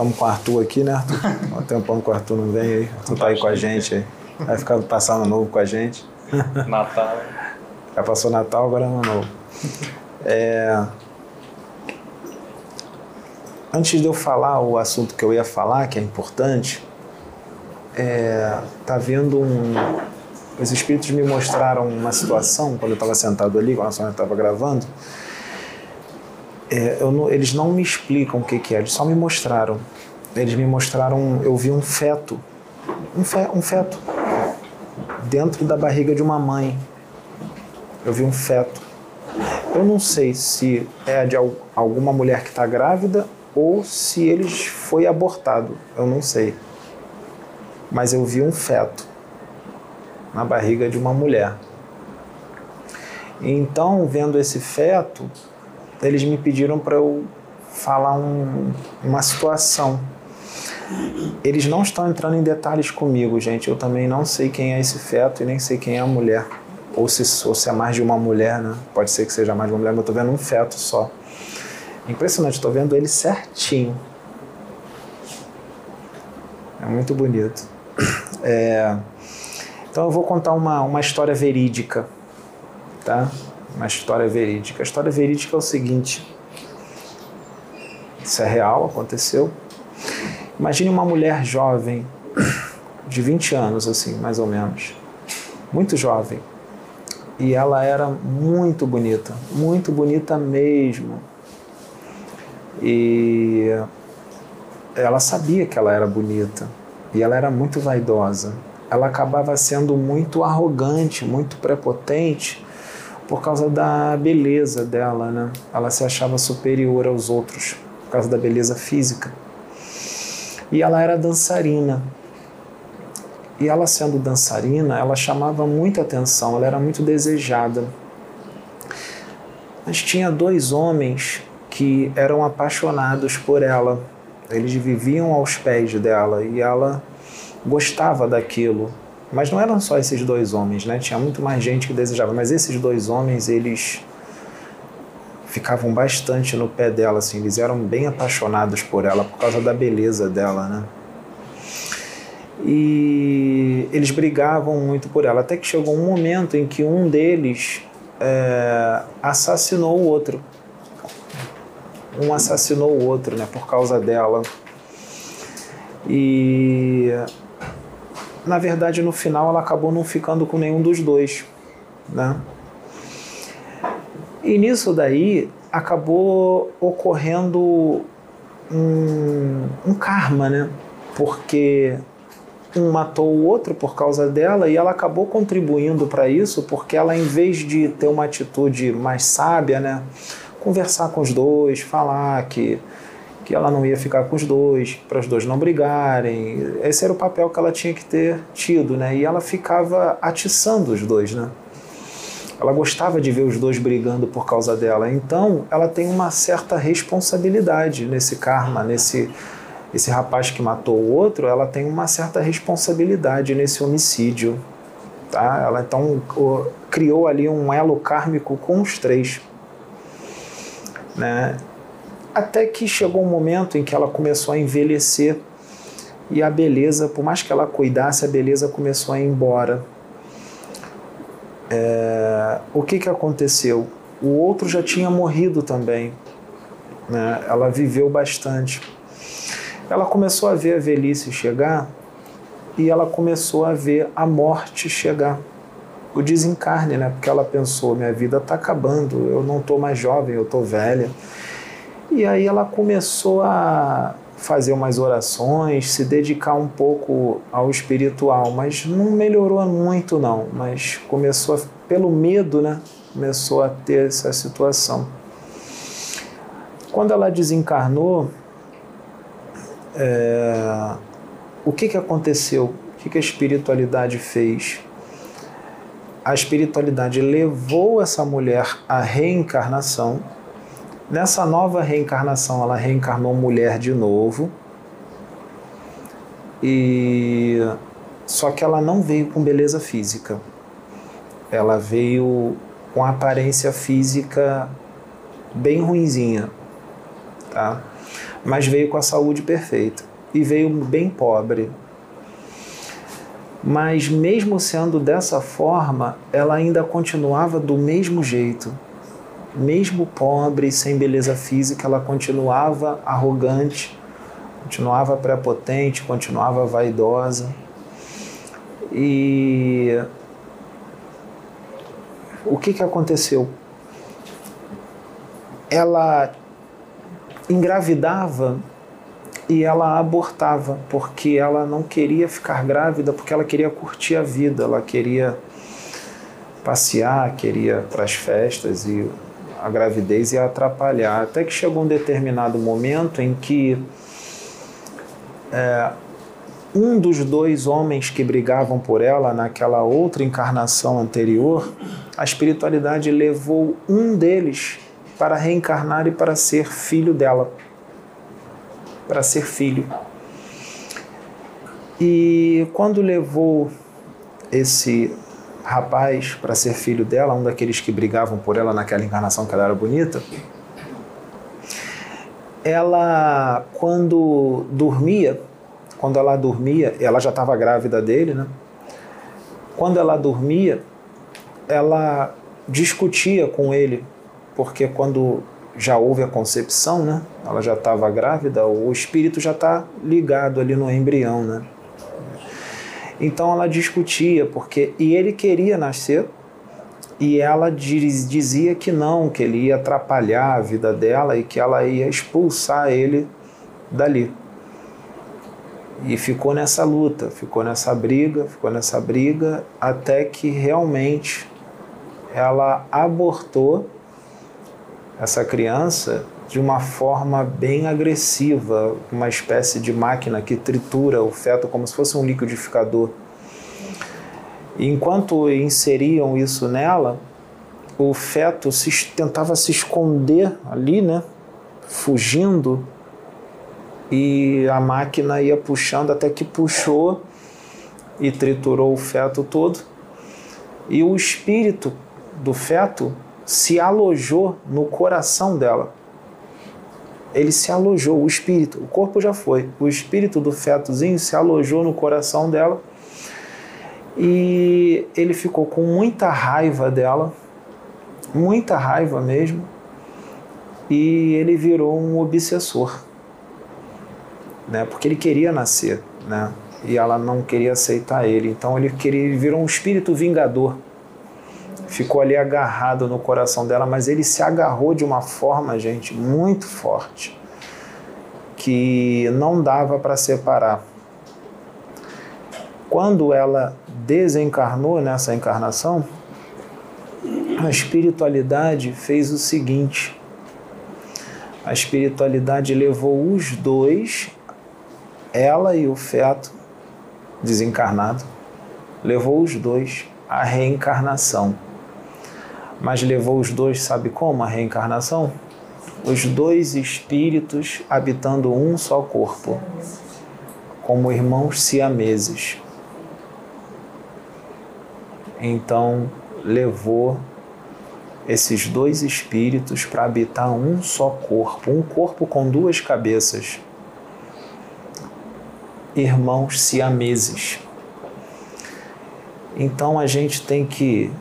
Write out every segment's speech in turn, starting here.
estamos com o Arthur aqui, né, Arthur? Há um tempão que o Arthur não vem aí. Arthur tá aí com a gente aí. Vai ficar passando novo com a gente. Natal. Já passou Natal, agora é ano novo. É... Antes de eu falar o assunto que eu ia falar, que é importante, é... tá vendo um. Os espíritos me mostraram uma situação quando eu estava sentado ali, quando a senhora estava gravando. É, não, eles não me explicam o que, que é, eles só me mostraram. Eles me mostraram, eu vi um feto, um, fe, um feto, dentro da barriga de uma mãe. Eu vi um feto. Eu não sei se é de alguma mulher que está grávida ou se ele foi abortado. Eu não sei. Mas eu vi um feto na barriga de uma mulher. Então, vendo esse feto, eles me pediram para eu falar um, uma situação. Eles não estão entrando em detalhes comigo, gente. Eu também não sei quem é esse feto e nem sei quem é a mulher. Ou se, ou se é mais de uma mulher, né? Pode ser que seja mais de uma mulher, mas eu tô vendo um feto só. Impressionante, estou vendo ele certinho. É muito bonito. É... Então eu vou contar uma, uma história verídica, tá? Uma história verídica. A história verídica é o seguinte: isso é real, aconteceu. Imagine uma mulher jovem, de 20 anos, assim, mais ou menos, muito jovem, e ela era muito bonita, muito bonita mesmo. E ela sabia que ela era bonita e ela era muito vaidosa. Ela acabava sendo muito arrogante, muito prepotente por causa da beleza dela, né? Ela se achava superior aos outros por causa da beleza física. E ela era dançarina. E ela sendo dançarina, ela chamava muita atenção, ela era muito desejada. Mas tinha dois homens que eram apaixonados por ela. Eles viviam aos pés dela e ela gostava daquilo. Mas não eram só esses dois homens, né? Tinha muito mais gente que desejava, mas esses dois homens, eles ficavam bastante no pé dela, assim, eles eram bem apaixonados por ela por causa da beleza dela, né? E eles brigavam muito por ela, até que chegou um momento em que um deles é, assassinou o outro. Um assassinou o outro, né, por causa dela. E na verdade, no final, ela acabou não ficando com nenhum dos dois, né? E nisso daí acabou ocorrendo um, um karma, né? Porque um matou o outro por causa dela e ela acabou contribuindo para isso porque ela, em vez de ter uma atitude mais sábia, né? Conversar com os dois, falar que que ela não ia ficar com os dois, para os dois não brigarem. Esse era o papel que ela tinha que ter tido, né? E ela ficava atiçando os dois, né? Ela gostava de ver os dois brigando por causa dela. Então, ela tem uma certa responsabilidade nesse karma, nesse esse rapaz que matou o outro, ela tem uma certa responsabilidade nesse homicídio, tá? Ela então criou ali um elo kármico com os três, né? Até que chegou um momento em que ela começou a envelhecer e a beleza, por mais que ela cuidasse, a beleza começou a ir embora. É, o que, que aconteceu? O outro já tinha morrido também. Né? Ela viveu bastante. Ela começou a ver a velhice chegar e ela começou a ver a morte chegar. O desencarne, né? Porque ela pensou: minha vida está acabando, eu não estou mais jovem, eu estou velha. E aí ela começou a fazer umas orações, se dedicar um pouco ao espiritual, mas não melhorou muito não, mas começou a, pelo medo, né? Começou a ter essa situação. Quando ela desencarnou, é, o que, que aconteceu? O que, que a espiritualidade fez? A espiritualidade levou essa mulher à reencarnação Nessa nova reencarnação, ela reencarnou mulher de novo. E só que ela não veio com beleza física. Ela veio com aparência física bem ruinzinha, tá? mas veio com a saúde perfeita e veio bem pobre. Mas, mesmo sendo dessa forma, ela ainda continuava do mesmo jeito. Mesmo pobre, sem beleza física, ela continuava arrogante, continuava prepotente, continuava vaidosa. E o que, que aconteceu? Ela engravidava e ela abortava porque ela não queria ficar grávida, porque ela queria curtir a vida, ela queria passear, queria para as festas e a gravidez ia atrapalhar. Até que chegou um determinado momento em que é, um dos dois homens que brigavam por ela naquela outra encarnação anterior, a espiritualidade levou um deles para reencarnar e para ser filho dela. Para ser filho. E quando levou esse rapaz para ser filho dela, um daqueles que brigavam por ela naquela encarnação que ela era bonita, ela, quando dormia, quando ela dormia, ela já estava grávida dele, né? Quando ela dormia, ela discutia com ele, porque quando já houve a concepção, né? Ela já estava grávida, o espírito já está ligado ali no embrião, né? Então ela discutia, porque e ele queria nascer e ela dizia que não, que ele ia atrapalhar a vida dela e que ela ia expulsar ele dali. E ficou nessa luta, ficou nessa briga, ficou nessa briga, até que realmente ela abortou essa criança de uma forma bem agressiva, uma espécie de máquina que tritura o feto como se fosse um liquidificador. Enquanto inseriam isso nela, o feto se, tentava se esconder ali, né? Fugindo e a máquina ia puxando até que puxou e triturou o feto todo. E o espírito do feto se alojou no coração dela. Ele se alojou, o espírito, o corpo já foi, o espírito do fetozinho se alojou no coração dela e ele ficou com muita raiva dela, muita raiva mesmo, e ele virou um obsessor né? Porque ele queria nascer, né? E ela não queria aceitar ele. Então ele queria, ele virou um espírito vingador. Ficou ali agarrado no coração dela, mas ele se agarrou de uma forma, gente, muito forte, que não dava para separar. Quando ela desencarnou nessa encarnação, a espiritualidade fez o seguinte: a espiritualidade levou os dois ela e o feto desencarnado levou os dois à reencarnação. Mas levou os dois, sabe como a reencarnação? Os dois espíritos habitando um só corpo, como irmãos siameses. Então levou esses dois espíritos para habitar um só corpo, um corpo com duas cabeças irmãos siameses. Então a gente tem que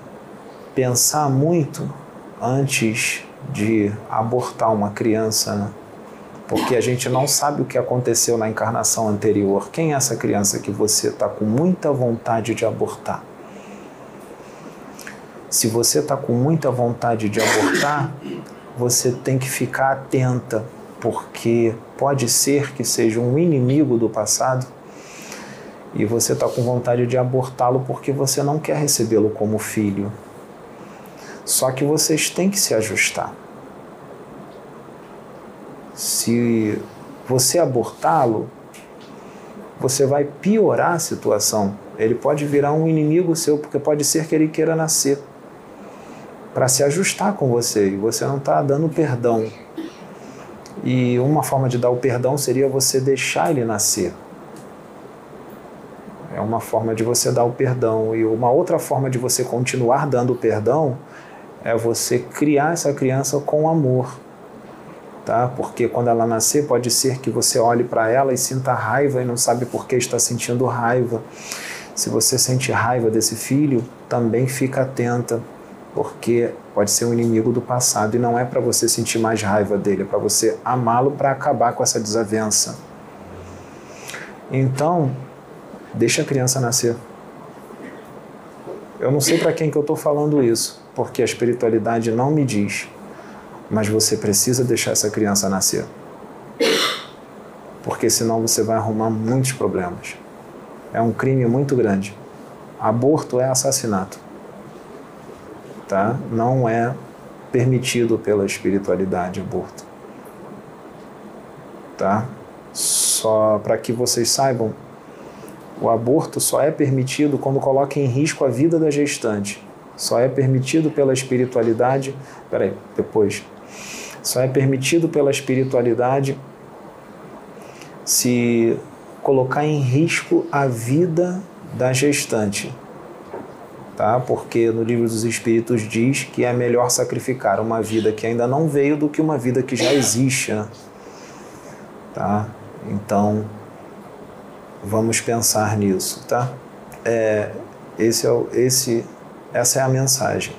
pensar muito antes de abortar uma criança, né? porque a gente não sabe o que aconteceu na encarnação anterior. Quem é essa criança que você está com muita vontade de abortar? Se você está com muita vontade de abortar, você tem que ficar atenta porque pode ser que seja um inimigo do passado e você está com vontade de abortá-lo porque você não quer recebê-lo como filho. Só que vocês têm que se ajustar. Se você abortá-lo, você vai piorar a situação. Ele pode virar um inimigo seu, porque pode ser que ele queira nascer para se ajustar com você e você não está dando perdão. E uma forma de dar o perdão seria você deixar ele nascer. É uma forma de você dar o perdão. E uma outra forma de você continuar dando o perdão é você criar essa criança com amor. tá? Porque quando ela nascer, pode ser que você olhe para ela e sinta raiva e não sabe por que está sentindo raiva. Se você sente raiva desse filho, também fica atenta, porque pode ser um inimigo do passado e não é para você sentir mais raiva dele, é para você amá-lo para acabar com essa desavença. Então, deixa a criança nascer. Eu não sei para quem que eu estou falando isso, porque a espiritualidade não me diz mas você precisa deixar essa criança nascer. Porque senão você vai arrumar muitos problemas. É um crime muito grande. Aborto é assassinato. Tá? Não é permitido pela espiritualidade aborto. Tá? Só para que vocês saibam, o aborto só é permitido quando coloca em risco a vida da gestante. Só é permitido pela espiritualidade. Peraí, depois. Só é permitido pela espiritualidade se colocar em risco a vida da gestante. Tá? Porque no livro dos Espíritos diz que é melhor sacrificar uma vida que ainda não veio do que uma vida que já existe. Né? Tá? Então, vamos pensar nisso, tá? É, esse é, esse, essa é a mensagem.